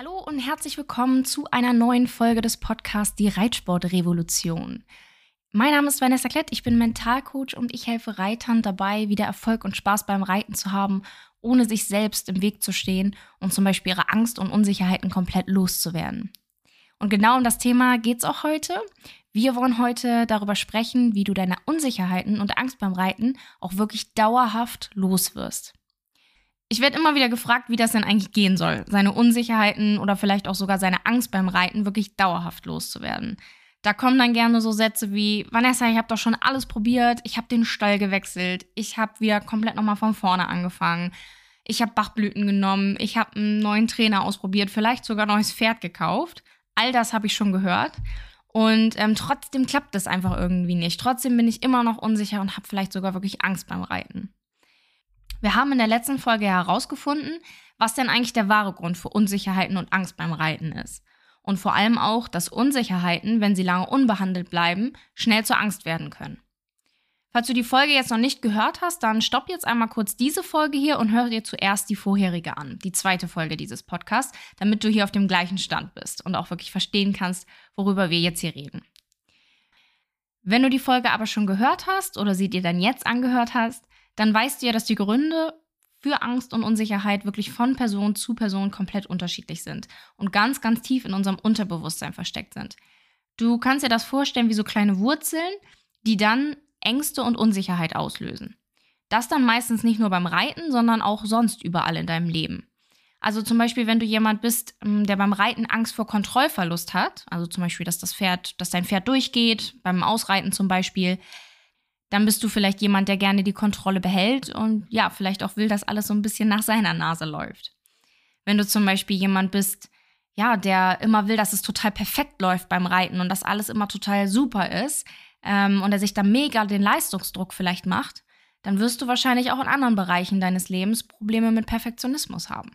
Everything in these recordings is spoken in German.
Hallo und herzlich willkommen zu einer neuen Folge des Podcasts Die Reitsportrevolution. Mein Name ist Vanessa Klett, ich bin Mentalcoach und ich helfe Reitern dabei, wieder Erfolg und Spaß beim Reiten zu haben, ohne sich selbst im Weg zu stehen und zum Beispiel ihre Angst und Unsicherheiten komplett loszuwerden. Und genau um das Thema geht es auch heute. Wir wollen heute darüber sprechen, wie du deine Unsicherheiten und Angst beim Reiten auch wirklich dauerhaft loswirst. Ich werde immer wieder gefragt, wie das denn eigentlich gehen soll, seine Unsicherheiten oder vielleicht auch sogar seine Angst beim Reiten wirklich dauerhaft loszuwerden. Da kommen dann gerne so Sätze wie, Vanessa, ich habe doch schon alles probiert, ich habe den Stall gewechselt, ich habe wieder komplett nochmal von vorne angefangen, ich habe Bachblüten genommen, ich habe einen neuen Trainer ausprobiert, vielleicht sogar neues Pferd gekauft. All das habe ich schon gehört. Und ähm, trotzdem klappt es einfach irgendwie nicht. Trotzdem bin ich immer noch unsicher und habe vielleicht sogar wirklich Angst beim Reiten. Wir haben in der letzten Folge herausgefunden, was denn eigentlich der wahre Grund für Unsicherheiten und Angst beim Reiten ist. Und vor allem auch, dass Unsicherheiten, wenn sie lange unbehandelt bleiben, schnell zur Angst werden können. Falls du die Folge jetzt noch nicht gehört hast, dann stopp jetzt einmal kurz diese Folge hier und hör dir zuerst die vorherige an, die zweite Folge dieses Podcasts, damit du hier auf dem gleichen Stand bist und auch wirklich verstehen kannst, worüber wir jetzt hier reden. Wenn du die Folge aber schon gehört hast oder sie dir dann jetzt angehört hast, dann weißt du ja, dass die Gründe für Angst und Unsicherheit wirklich von Person zu Person komplett unterschiedlich sind und ganz, ganz tief in unserem Unterbewusstsein versteckt sind. Du kannst dir das vorstellen wie so kleine Wurzeln, die dann Ängste und Unsicherheit auslösen. Das dann meistens nicht nur beim Reiten, sondern auch sonst überall in deinem Leben. Also zum Beispiel, wenn du jemand bist, ähm, der beim Reiten Angst vor Kontrollverlust hat, also zum Beispiel, dass das Pferd, dass dein Pferd durchgeht, beim Ausreiten zum Beispiel, dann bist du vielleicht jemand, der gerne die Kontrolle behält und ja, vielleicht auch will, dass alles so ein bisschen nach seiner Nase läuft. Wenn du zum Beispiel jemand bist, ja, der immer will, dass es total perfekt läuft beim Reiten und dass alles immer total super ist ähm, und er sich da mega den Leistungsdruck vielleicht macht, dann wirst du wahrscheinlich auch in anderen Bereichen deines Lebens Probleme mit Perfektionismus haben.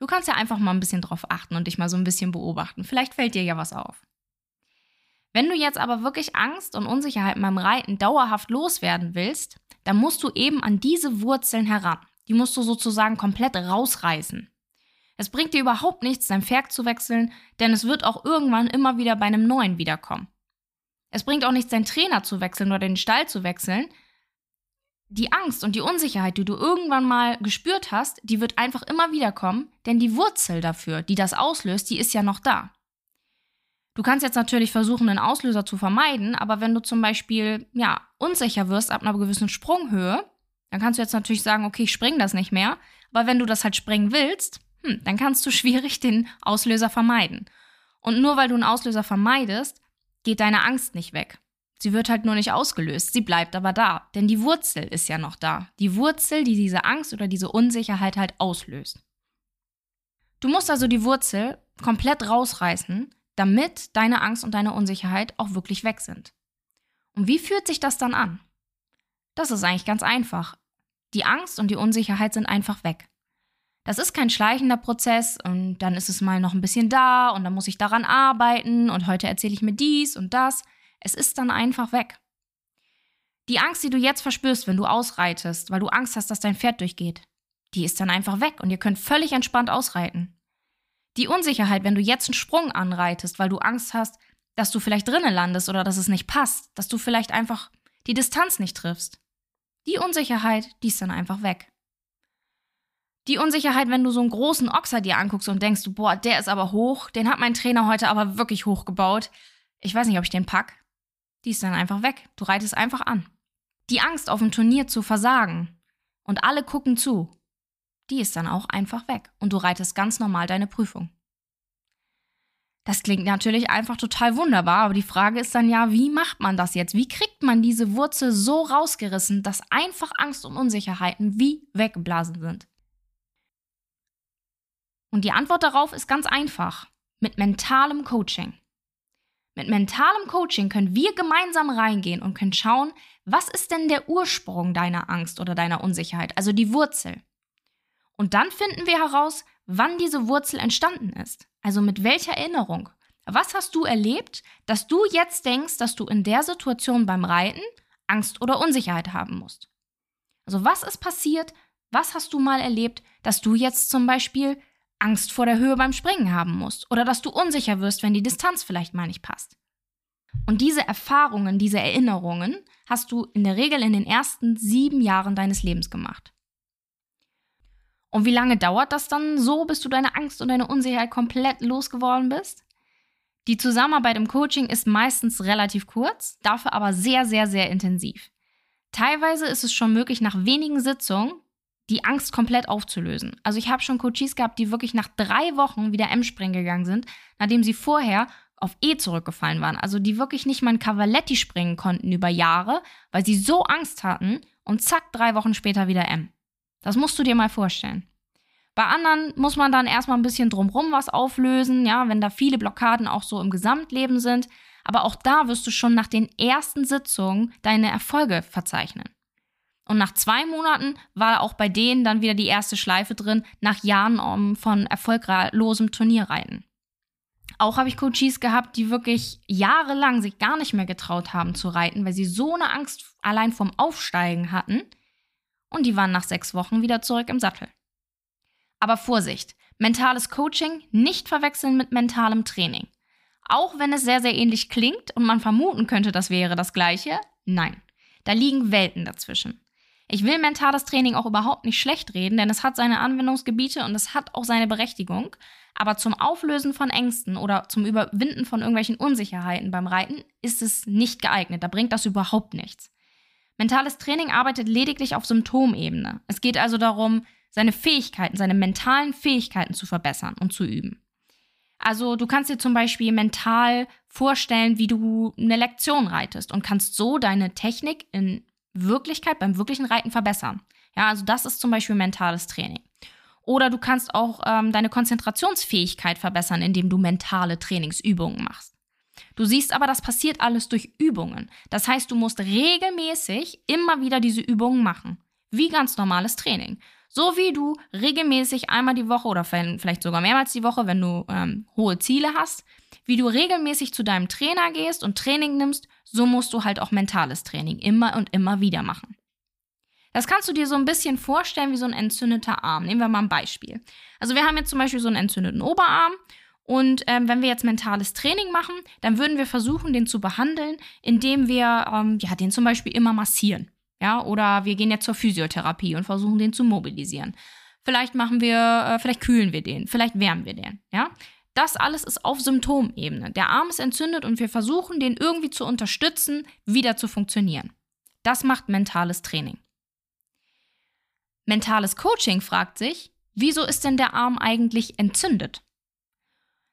Du kannst ja einfach mal ein bisschen drauf achten und dich mal so ein bisschen beobachten. Vielleicht fällt dir ja was auf. Wenn du jetzt aber wirklich Angst und Unsicherheit beim Reiten dauerhaft loswerden willst, dann musst du eben an diese Wurzeln heran. Die musst du sozusagen komplett rausreißen. Es bringt dir überhaupt nichts, dein Pferd zu wechseln, denn es wird auch irgendwann immer wieder bei einem neuen wiederkommen. Es bringt auch nichts, deinen Trainer zu wechseln oder den Stall zu wechseln. Die Angst und die Unsicherheit, die du irgendwann mal gespürt hast, die wird einfach immer wieder kommen, denn die Wurzel dafür, die das auslöst, die ist ja noch da. Du kannst jetzt natürlich versuchen, einen Auslöser zu vermeiden, aber wenn du zum Beispiel ja, unsicher wirst ab einer gewissen Sprunghöhe, dann kannst du jetzt natürlich sagen, okay, ich spring das nicht mehr. Aber wenn du das halt springen willst, hm, dann kannst du schwierig den Auslöser vermeiden. Und nur weil du einen Auslöser vermeidest, geht deine Angst nicht weg. Sie wird halt nur nicht ausgelöst, sie bleibt aber da, denn die Wurzel ist ja noch da. Die Wurzel, die diese Angst oder diese Unsicherheit halt auslöst. Du musst also die Wurzel komplett rausreißen, damit deine Angst und deine Unsicherheit auch wirklich weg sind. Und wie fühlt sich das dann an? Das ist eigentlich ganz einfach. Die Angst und die Unsicherheit sind einfach weg. Das ist kein schleichender Prozess und dann ist es mal noch ein bisschen da und dann muss ich daran arbeiten und heute erzähle ich mir dies und das. Es ist dann einfach weg. Die Angst, die du jetzt verspürst, wenn du ausreitest, weil du Angst hast, dass dein Pferd durchgeht, die ist dann einfach weg und ihr könnt völlig entspannt ausreiten. Die Unsicherheit, wenn du jetzt einen Sprung anreitest, weil du Angst hast, dass du vielleicht drinnen landest oder dass es nicht passt, dass du vielleicht einfach die Distanz nicht triffst. Die Unsicherheit, die ist dann einfach weg. Die Unsicherheit, wenn du so einen großen Ochser dir anguckst und denkst, boah, der ist aber hoch, den hat mein Trainer heute aber wirklich hoch gebaut. Ich weiß nicht, ob ich den pack. Die ist dann einfach weg. Du reitest einfach an. Die Angst, auf dem Turnier zu versagen und alle gucken zu, die ist dann auch einfach weg und du reitest ganz normal deine Prüfung. Das klingt natürlich einfach total wunderbar, aber die Frage ist dann ja, wie macht man das jetzt? Wie kriegt man diese Wurzel so rausgerissen, dass einfach Angst und Unsicherheiten wie weggeblasen sind? Und die Antwort darauf ist ganz einfach. Mit mentalem Coaching. Mit mentalem Coaching können wir gemeinsam reingehen und können schauen, was ist denn der Ursprung deiner Angst oder deiner Unsicherheit, also die Wurzel. Und dann finden wir heraus, wann diese Wurzel entstanden ist. Also mit welcher Erinnerung. Was hast du erlebt, dass du jetzt denkst, dass du in der Situation beim Reiten Angst oder Unsicherheit haben musst? Also was ist passiert? Was hast du mal erlebt, dass du jetzt zum Beispiel Angst vor der Höhe beim Springen haben musst oder dass du unsicher wirst, wenn die Distanz vielleicht mal nicht passt. Und diese Erfahrungen, diese Erinnerungen hast du in der Regel in den ersten sieben Jahren deines Lebens gemacht. Und wie lange dauert das dann so, bis du deine Angst und deine Unsicherheit komplett losgeworden bist? Die Zusammenarbeit im Coaching ist meistens relativ kurz, dafür aber sehr, sehr, sehr intensiv. Teilweise ist es schon möglich, nach wenigen Sitzungen die Angst komplett aufzulösen. Also ich habe schon Coaches gehabt, die wirklich nach drei Wochen wieder M-Springen gegangen sind, nachdem sie vorher auf E zurückgefallen waren. Also die wirklich nicht mal ein Cavaletti springen konnten über Jahre, weil sie so Angst hatten und zack, drei Wochen später wieder M. Das musst du dir mal vorstellen. Bei anderen muss man dann erstmal ein bisschen drumrum was auflösen, ja, wenn da viele Blockaden auch so im Gesamtleben sind. Aber auch da wirst du schon nach den ersten Sitzungen deine Erfolge verzeichnen. Und nach zwei Monaten war auch bei denen dann wieder die erste Schleife drin, nach Jahren von erfolglosem Turnierreiten. Auch habe ich Coaches gehabt, die wirklich jahrelang sich gar nicht mehr getraut haben zu reiten, weil sie so eine Angst allein vom Aufsteigen hatten, und die waren nach sechs Wochen wieder zurück im Sattel. Aber Vorsicht, mentales Coaching nicht verwechseln mit mentalem Training. Auch wenn es sehr, sehr ähnlich klingt und man vermuten könnte, das wäre das gleiche, nein, da liegen Welten dazwischen. Ich will mentales Training auch überhaupt nicht schlecht reden, denn es hat seine Anwendungsgebiete und es hat auch seine Berechtigung. Aber zum Auflösen von Ängsten oder zum Überwinden von irgendwelchen Unsicherheiten beim Reiten ist es nicht geeignet. Da bringt das überhaupt nichts. Mentales Training arbeitet lediglich auf Symptomebene. Es geht also darum, seine Fähigkeiten, seine mentalen Fähigkeiten zu verbessern und zu üben. Also du kannst dir zum Beispiel mental vorstellen, wie du eine Lektion reitest und kannst so deine Technik in Wirklichkeit beim wirklichen Reiten verbessern. Ja, also das ist zum Beispiel mentales Training. Oder du kannst auch ähm, deine Konzentrationsfähigkeit verbessern, indem du mentale Trainingsübungen machst. Du siehst aber, das passiert alles durch Übungen. Das heißt, du musst regelmäßig immer wieder diese Übungen machen. Wie ganz normales Training. So wie du regelmäßig einmal die Woche oder vielleicht sogar mehrmals die Woche, wenn du ähm, hohe Ziele hast, wie du regelmäßig zu deinem Trainer gehst und Training nimmst, so musst du halt auch mentales Training immer und immer wieder machen. Das kannst du dir so ein bisschen vorstellen wie so ein entzündeter Arm. Nehmen wir mal ein Beispiel. Also wir haben jetzt zum Beispiel so einen entzündeten Oberarm und ähm, wenn wir jetzt mentales Training machen, dann würden wir versuchen, den zu behandeln, indem wir ähm, ja, den zum Beispiel immer massieren. Ja, oder wir gehen jetzt zur Physiotherapie und versuchen, den zu mobilisieren. Vielleicht machen wir, äh, vielleicht kühlen wir den, vielleicht wärmen wir den. Ja, das alles ist auf Symptomebene. Der Arm ist entzündet und wir versuchen, den irgendwie zu unterstützen, wieder zu funktionieren. Das macht mentales Training. Mentales Coaching fragt sich, wieso ist denn der Arm eigentlich entzündet?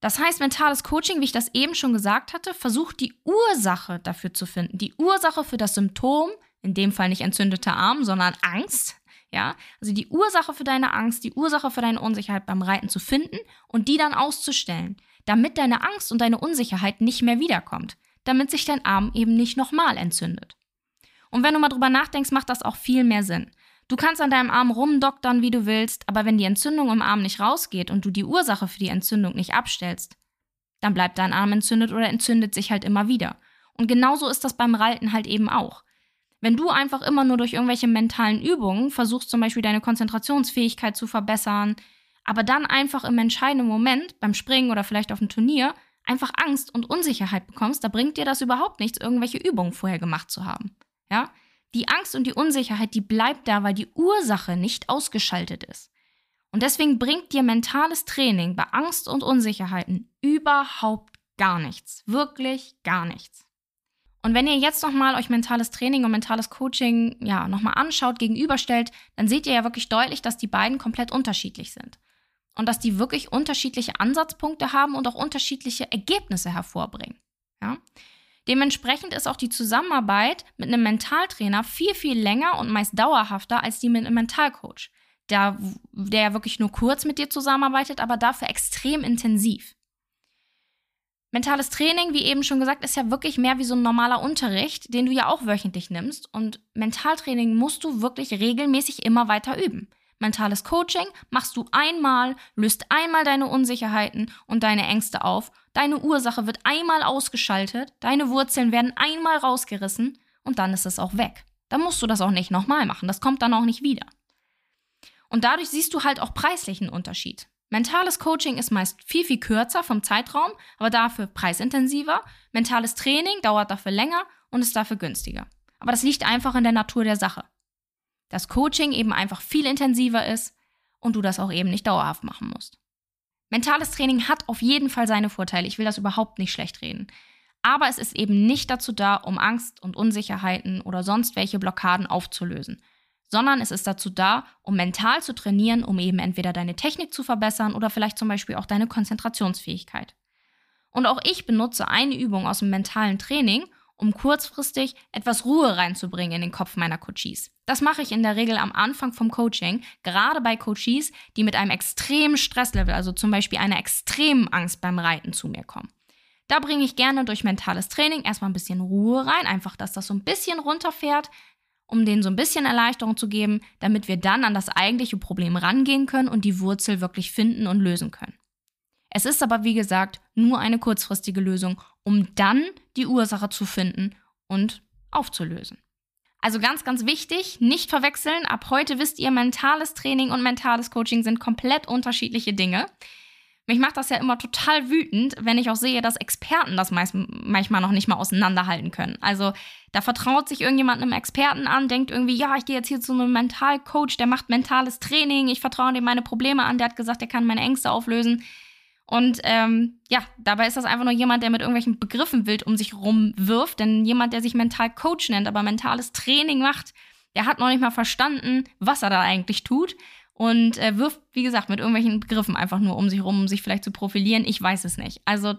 Das heißt, mentales Coaching, wie ich das eben schon gesagt hatte, versucht die Ursache dafür zu finden. Die Ursache für das Symptom, in dem Fall nicht entzündeter Arm, sondern Angst. Ja, also die Ursache für deine Angst, die Ursache für deine Unsicherheit beim Reiten zu finden und die dann auszustellen, damit deine Angst und deine Unsicherheit nicht mehr wiederkommt, damit sich dein Arm eben nicht nochmal entzündet. Und wenn du mal drüber nachdenkst, macht das auch viel mehr Sinn. Du kannst an deinem Arm rumdoktern, wie du willst, aber wenn die Entzündung im Arm nicht rausgeht und du die Ursache für die Entzündung nicht abstellst, dann bleibt dein Arm entzündet oder entzündet sich halt immer wieder. Und genauso ist das beim Reiten halt eben auch. Wenn du einfach immer nur durch irgendwelche mentalen Übungen versuchst, zum Beispiel deine Konzentrationsfähigkeit zu verbessern, aber dann einfach im entscheidenden Moment, beim Springen oder vielleicht auf dem Turnier, einfach Angst und Unsicherheit bekommst, da bringt dir das überhaupt nichts, irgendwelche Übungen vorher gemacht zu haben. Ja? Die Angst und die Unsicherheit, die bleibt da, weil die Ursache nicht ausgeschaltet ist. Und deswegen bringt dir mentales Training bei Angst und Unsicherheiten überhaupt gar nichts. Wirklich gar nichts. Und wenn ihr jetzt nochmal euch mentales Training und mentales Coaching ja nochmal anschaut, gegenüberstellt, dann seht ihr ja wirklich deutlich, dass die beiden komplett unterschiedlich sind. Und dass die wirklich unterschiedliche Ansatzpunkte haben und auch unterschiedliche Ergebnisse hervorbringen. Ja? Dementsprechend ist auch die Zusammenarbeit mit einem Mentaltrainer viel, viel länger und meist dauerhafter als die mit einem Mentalcoach, der, der wirklich nur kurz mit dir zusammenarbeitet, aber dafür extrem intensiv. Mentales Training, wie eben schon gesagt, ist ja wirklich mehr wie so ein normaler Unterricht, den du ja auch wöchentlich nimmst. Und Mentaltraining musst du wirklich regelmäßig immer weiter üben. Mentales Coaching machst du einmal, löst einmal deine Unsicherheiten und deine Ängste auf. Deine Ursache wird einmal ausgeschaltet, deine Wurzeln werden einmal rausgerissen und dann ist es auch weg. Dann musst du das auch nicht nochmal machen. Das kommt dann auch nicht wieder. Und dadurch siehst du halt auch preislichen Unterschied. Mentales Coaching ist meist viel, viel kürzer vom Zeitraum, aber dafür preisintensiver. Mentales Training dauert dafür länger und ist dafür günstiger. Aber das liegt einfach in der Natur der Sache. Dass Coaching eben einfach viel intensiver ist und du das auch eben nicht dauerhaft machen musst. Mentales Training hat auf jeden Fall seine Vorteile. Ich will das überhaupt nicht schlecht reden. Aber es ist eben nicht dazu da, um Angst und Unsicherheiten oder sonst welche Blockaden aufzulösen, sondern es ist dazu da, um mental zu trainieren, um eben entweder deine Technik zu verbessern oder vielleicht zum Beispiel auch deine Konzentrationsfähigkeit. Und auch ich benutze eine Übung aus dem mentalen Training, um kurzfristig etwas Ruhe reinzubringen in den Kopf meiner Coaches. Das mache ich in der Regel am Anfang vom Coaching, gerade bei Coaches, die mit einem extremen Stresslevel, also zum Beispiel einer extremen Angst beim Reiten zu mir kommen. Da bringe ich gerne durch mentales Training erstmal ein bisschen Ruhe rein, einfach, dass das so ein bisschen runterfährt, um denen so ein bisschen Erleichterung zu geben, damit wir dann an das eigentliche Problem rangehen können und die Wurzel wirklich finden und lösen können. Es ist aber, wie gesagt, nur eine kurzfristige Lösung, um dann die Ursache zu finden und aufzulösen. Also ganz, ganz wichtig, nicht verwechseln. Ab heute wisst ihr, mentales Training und mentales Coaching sind komplett unterschiedliche Dinge. Mich macht das ja immer total wütend, wenn ich auch sehe, dass Experten das meist, manchmal noch nicht mal auseinanderhalten können. Also da vertraut sich irgendjemand einem Experten an, denkt irgendwie, ja, ich gehe jetzt hier zu einem Mentalcoach, der macht mentales Training, ich vertraue dem meine Probleme an, der hat gesagt, er kann meine Ängste auflösen. Und ähm, ja, dabei ist das einfach nur jemand, der mit irgendwelchen Begriffen wild um sich rumwirft. Denn jemand, der sich Mental Coach nennt, aber mentales Training macht, der hat noch nicht mal verstanden, was er da eigentlich tut und äh, wirft, wie gesagt, mit irgendwelchen Begriffen einfach nur um sich rum, um sich vielleicht zu profilieren. Ich weiß es nicht. Also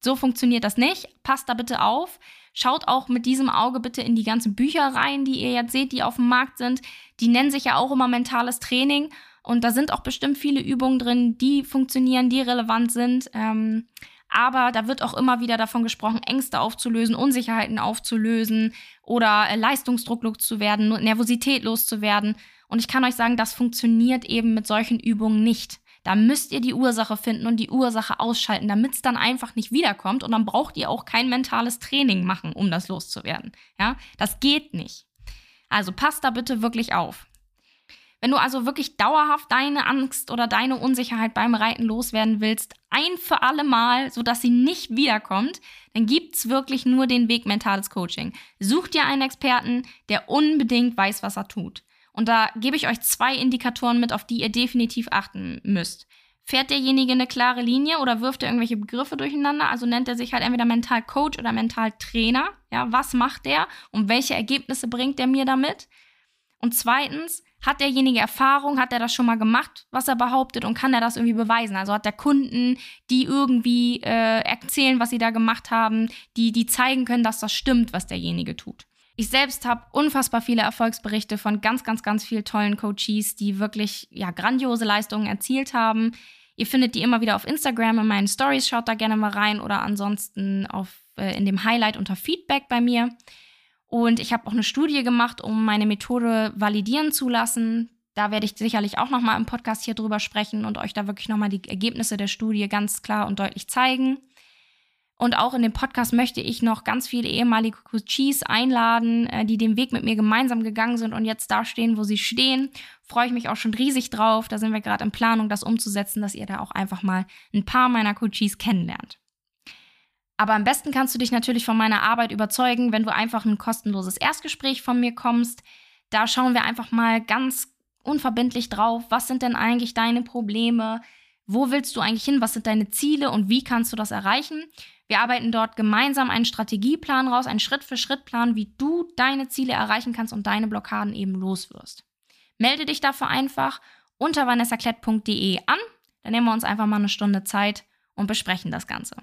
so funktioniert das nicht. Passt da bitte auf. Schaut auch mit diesem Auge bitte in die ganzen Bücher rein, die ihr jetzt seht, die auf dem Markt sind. Die nennen sich ja auch immer mentales Training. Und da sind auch bestimmt viele Übungen drin, die funktionieren, die relevant sind. Ähm, aber da wird auch immer wieder davon gesprochen, Ängste aufzulösen, Unsicherheiten aufzulösen oder äh, Leistungsdruck loszuwerden, Nervosität loszuwerden. Und ich kann euch sagen, das funktioniert eben mit solchen Übungen nicht. Da müsst ihr die Ursache finden und die Ursache ausschalten, damit es dann einfach nicht wiederkommt. Und dann braucht ihr auch kein mentales Training machen, um das loszuwerden. Ja, das geht nicht. Also passt da bitte wirklich auf. Wenn du also wirklich dauerhaft deine Angst oder deine Unsicherheit beim Reiten loswerden willst, ein für alle Mal, sodass sie nicht wiederkommt, dann gibt's wirklich nur den Weg mentales Coaching. Such dir einen Experten, der unbedingt weiß, was er tut. Und da gebe ich euch zwei Indikatoren mit, auf die ihr definitiv achten müsst. Fährt derjenige eine klare Linie oder wirft er irgendwelche Begriffe durcheinander? Also nennt er sich halt entweder Mental Coach oder Mental Trainer. Ja, was macht der und welche Ergebnisse bringt er mir damit? Und zweitens, hat derjenige Erfahrung, hat er das schon mal gemacht, was er behauptet und kann er das irgendwie beweisen? Also hat der Kunden, die irgendwie äh, erzählen, was sie da gemacht haben, die, die zeigen können, dass das stimmt, was derjenige tut. Ich selbst habe unfassbar viele Erfolgsberichte von ganz, ganz, ganz vielen tollen Coaches, die wirklich ja, grandiose Leistungen erzielt haben. Ihr findet die immer wieder auf Instagram in meinen Stories, schaut da gerne mal rein oder ansonsten auf, äh, in dem Highlight unter Feedback bei mir. Und ich habe auch eine Studie gemacht, um meine Methode validieren zu lassen. Da werde ich sicherlich auch noch mal im Podcast hier drüber sprechen und euch da wirklich noch mal die Ergebnisse der Studie ganz klar und deutlich zeigen. Und auch in dem Podcast möchte ich noch ganz viele ehemalige Coaches einladen, äh, die den Weg mit mir gemeinsam gegangen sind und jetzt da stehen, wo sie stehen. Freue ich mich auch schon riesig drauf. Da sind wir gerade in Planung, das umzusetzen, dass ihr da auch einfach mal ein paar meiner Coaches kennenlernt. Aber am besten kannst du dich natürlich von meiner Arbeit überzeugen, wenn du einfach ein kostenloses Erstgespräch von mir kommst. Da schauen wir einfach mal ganz unverbindlich drauf, was sind denn eigentlich deine Probleme, wo willst du eigentlich hin, was sind deine Ziele und wie kannst du das erreichen. Wir arbeiten dort gemeinsam einen Strategieplan raus, einen Schritt-für-Schritt-Plan, wie du deine Ziele erreichen kannst und deine Blockaden eben loswirst. Melde dich dafür einfach unter vanessaklett.de an. Dann nehmen wir uns einfach mal eine Stunde Zeit und besprechen das Ganze.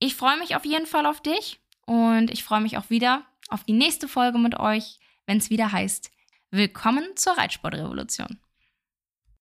Ich freue mich auf jeden Fall auf dich und ich freue mich auch wieder auf die nächste Folge mit euch, wenn es wieder heißt, Willkommen zur Reitsportrevolution.